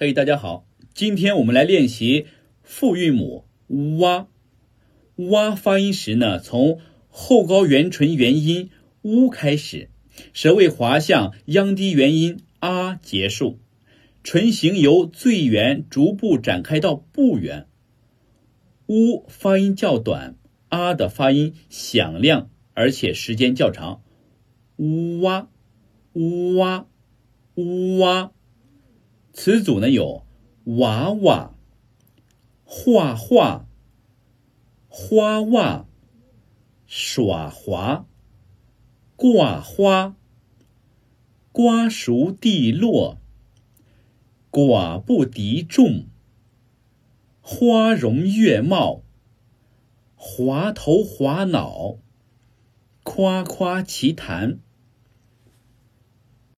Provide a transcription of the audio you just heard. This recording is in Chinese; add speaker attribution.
Speaker 1: 嘿，大家好，今天我们来练习复韵母哇。哇发音时呢，从后高元唇元音乌开始，舌位滑向央低元音啊结束，唇形由最圆逐步展开到不圆。呜发音较短，啊的发音响亮，而且时间较长。呜哇，呜哇，呜哇。词组呢有娃娃、画画、花袜、耍滑、挂花、瓜熟蒂落、寡不敌众、花容月貌、滑头滑脑、夸夸其谈。